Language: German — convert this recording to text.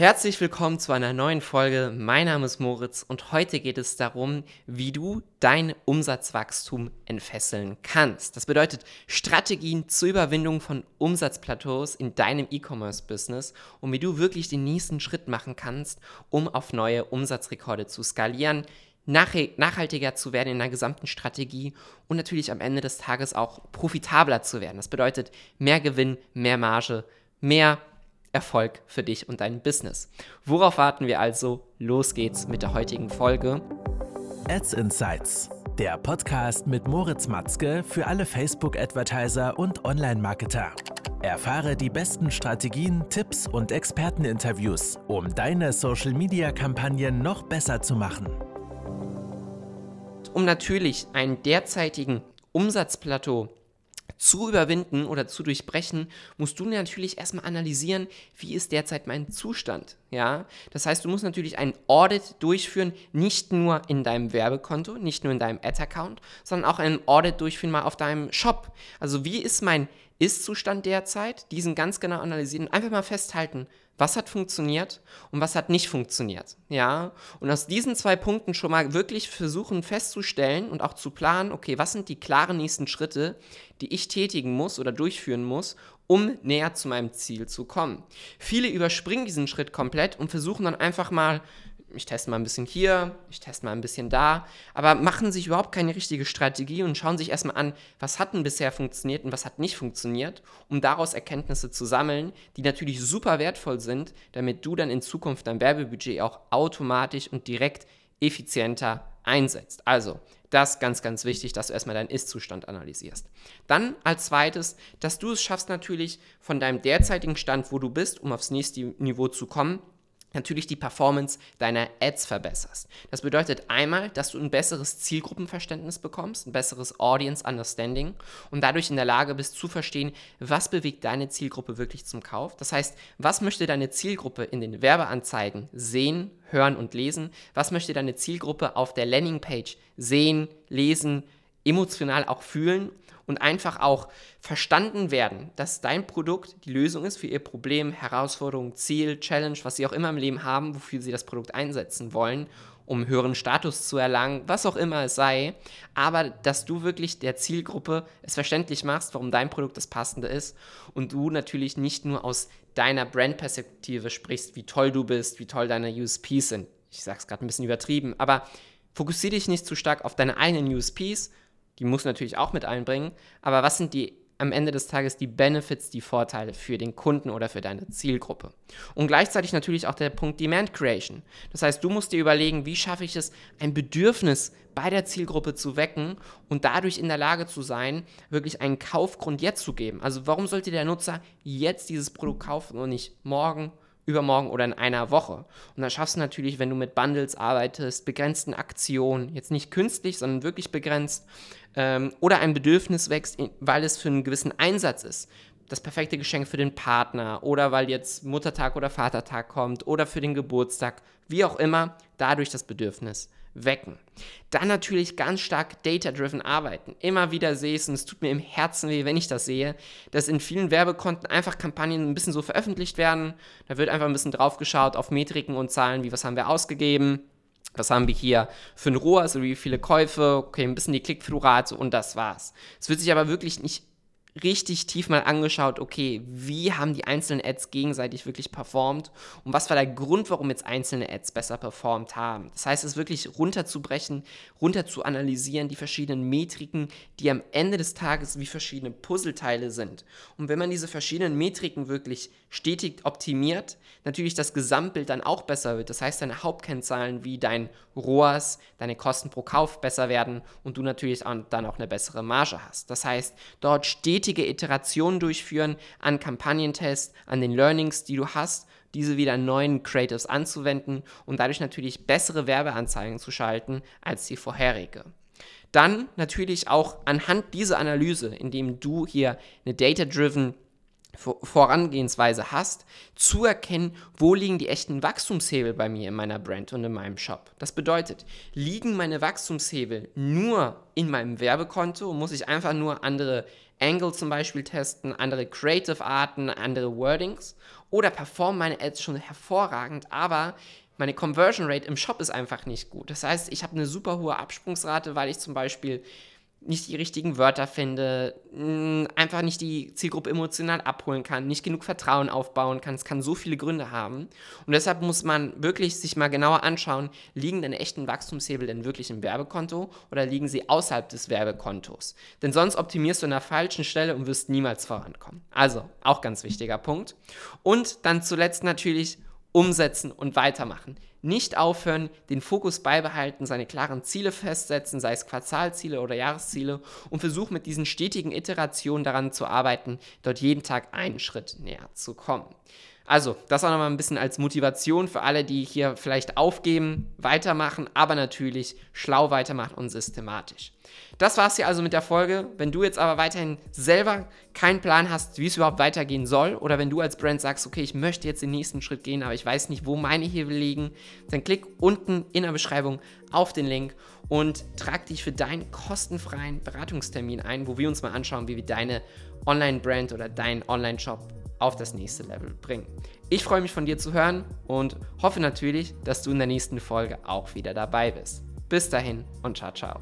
Herzlich willkommen zu einer neuen Folge. Mein Name ist Moritz und heute geht es darum, wie du dein Umsatzwachstum entfesseln kannst. Das bedeutet Strategien zur Überwindung von Umsatzplateaus in deinem E-Commerce-Business und wie du wirklich den nächsten Schritt machen kannst, um auf neue Umsatzrekorde zu skalieren, nachhaltiger zu werden in der gesamten Strategie und natürlich am Ende des Tages auch profitabler zu werden. Das bedeutet mehr Gewinn, mehr Marge, mehr Erfolg für dich und dein Business. Worauf warten wir also? Los geht's mit der heutigen Folge. Ads Insights, der Podcast mit Moritz Matzke für alle Facebook-Advertiser und Online-Marketer. Erfahre die besten Strategien, Tipps und Experteninterviews, um deine Social-Media-Kampagnen noch besser zu machen. Um natürlich einen derzeitigen Umsatzplateau zu überwinden oder zu durchbrechen, musst du natürlich erstmal analysieren, wie ist derzeit mein Zustand. Ja, das heißt, du musst natürlich ein Audit durchführen, nicht nur in deinem Werbekonto, nicht nur in deinem Ad-Account, sondern auch ein Audit durchführen mal auf deinem Shop. Also wie ist mein Ist-Zustand derzeit? Diesen ganz genau analysieren und einfach mal festhalten, was hat funktioniert und was hat nicht funktioniert. Ja, und aus diesen zwei Punkten schon mal wirklich versuchen festzustellen und auch zu planen, okay, was sind die klaren nächsten Schritte, die ich tätigen muss oder durchführen muss, um näher zu meinem Ziel zu kommen. Viele überspringen diesen Schritt komplett und versuchen dann einfach mal ich teste mal ein bisschen hier, ich teste mal ein bisschen da, aber machen sich überhaupt keine richtige Strategie und schauen sich erstmal an, was hat denn bisher funktioniert und was hat nicht funktioniert, um daraus Erkenntnisse zu sammeln, die natürlich super wertvoll sind, damit du dann in Zukunft dein Werbebudget auch automatisch und direkt effizienter einsetzt. Also, das ganz, ganz wichtig, dass du erstmal deinen Ist-Zustand analysierst. Dann als zweites, dass du es schaffst natürlich von deinem derzeitigen Stand, wo du bist, um aufs nächste Niveau zu kommen, natürlich die Performance deiner Ads verbesserst. Das bedeutet einmal, dass du ein besseres Zielgruppenverständnis bekommst, ein besseres Audience Understanding und dadurch in der Lage bist zu verstehen, was bewegt deine Zielgruppe wirklich zum Kauf. Das heißt, was möchte deine Zielgruppe in den Werbeanzeigen sehen, hören und lesen? Was möchte deine Zielgruppe auf der Landingpage sehen, lesen, emotional auch fühlen und einfach auch verstanden werden, dass dein Produkt die Lösung ist für ihr Problem, Herausforderung, Ziel, Challenge, was sie auch immer im Leben haben, wofür sie das Produkt einsetzen wollen, um höheren Status zu erlangen, was auch immer es sei, aber dass du wirklich der Zielgruppe es verständlich machst, warum dein Produkt das passende ist und du natürlich nicht nur aus deiner Brandperspektive sprichst, wie toll du bist, wie toll deine USPs sind. Ich sage es gerade ein bisschen übertrieben, aber fokussiere dich nicht zu stark auf deine eigenen USPs, die muss natürlich auch mit einbringen, aber was sind die am Ende des Tages die Benefits, die Vorteile für den Kunden oder für deine Zielgruppe. Und gleichzeitig natürlich auch der Punkt Demand Creation. Das heißt, du musst dir überlegen, wie schaffe ich es, ein Bedürfnis bei der Zielgruppe zu wecken und dadurch in der Lage zu sein, wirklich einen Kaufgrund jetzt zu geben. Also warum sollte der Nutzer jetzt dieses Produkt kaufen und nicht morgen übermorgen oder in einer Woche. Und das schaffst du natürlich, wenn du mit Bundles arbeitest, begrenzten Aktionen, jetzt nicht künstlich, sondern wirklich begrenzt, ähm, oder ein Bedürfnis wächst, weil es für einen gewissen Einsatz ist. Das perfekte Geschenk für den Partner oder weil jetzt Muttertag oder Vatertag kommt oder für den Geburtstag, wie auch immer, dadurch das Bedürfnis wecken. Dann natürlich ganz stark data-driven arbeiten. Immer wieder sehe ich es und es tut mir im Herzen weh, wenn ich das sehe, dass in vielen Werbekonten einfach Kampagnen ein bisschen so veröffentlicht werden. Da wird einfach ein bisschen drauf geschaut auf Metriken und Zahlen, wie was haben wir ausgegeben. Was haben wir hier für ein ROAS, also wie viele Käufe, okay, ein bisschen die Click-Through-Rate und das war's. Es wird sich aber wirklich nicht richtig tief mal angeschaut, okay, wie haben die einzelnen Ads gegenseitig wirklich performt und was war der Grund, warum jetzt einzelne Ads besser performt haben. Das heißt, es wirklich runterzubrechen, runter zu analysieren, die verschiedenen Metriken, die am Ende des Tages wie verschiedene Puzzleteile sind. Und wenn man diese verschiedenen Metriken wirklich stetig optimiert, natürlich das Gesamtbild dann auch besser wird. Das heißt, deine Hauptkennzahlen wie dein ROAS, deine Kosten pro Kauf besser werden und du natürlich dann auch eine bessere Marge hast. Das heißt, dort stetige Iterationen durchführen an Kampagnentests, an den Learnings, die du hast, diese wieder neuen Creatives anzuwenden und dadurch natürlich bessere Werbeanzeigen zu schalten als die vorherige. Dann natürlich auch anhand dieser Analyse, indem du hier eine data-driven Vorangehensweise hast, zu erkennen, wo liegen die echten Wachstumshebel bei mir in meiner Brand und in meinem Shop. Das bedeutet, liegen meine Wachstumshebel nur in meinem Werbekonto muss ich einfach nur andere Angle zum Beispiel testen, andere Creative-Arten, andere Wordings oder performen meine Ads schon hervorragend, aber meine Conversion Rate im Shop ist einfach nicht gut. Das heißt, ich habe eine super hohe Absprungsrate, weil ich zum Beispiel nicht die richtigen Wörter finde, einfach nicht die Zielgruppe emotional abholen kann, nicht genug Vertrauen aufbauen kann. Es kann so viele Gründe haben. Und deshalb muss man wirklich sich mal genauer anschauen, liegen deine echten Wachstumshebel denn wirklich im Werbekonto oder liegen sie außerhalb des Werbekontos? Denn sonst optimierst du an der falschen Stelle und wirst niemals vorankommen. Also, auch ganz wichtiger Punkt. Und dann zuletzt natürlich umsetzen und weitermachen. Nicht aufhören, den Fokus beibehalten, seine klaren Ziele festsetzen, sei es Quartalziele oder Jahresziele und versuch mit diesen stetigen Iterationen daran zu arbeiten, dort jeden Tag einen Schritt näher zu kommen. Also, das auch nochmal ein bisschen als Motivation für alle, die hier vielleicht aufgeben, weitermachen, aber natürlich schlau weitermachen und systematisch. Das war es hier also mit der Folge. Wenn du jetzt aber weiterhin selber keinen Plan hast, wie es überhaupt weitergehen soll, oder wenn du als Brand sagst, okay, ich möchte jetzt den nächsten Schritt gehen, aber ich weiß nicht, wo meine Hebel liegen, dann klick unten in der Beschreibung auf den Link und trag dich für deinen kostenfreien Beratungstermin ein, wo wir uns mal anschauen, wie wir deine Online-Brand oder deinen Online-Shop auf das nächste Level bringen. Ich freue mich von dir zu hören und hoffe natürlich, dass du in der nächsten Folge auch wieder dabei bist. Bis dahin und ciao, ciao.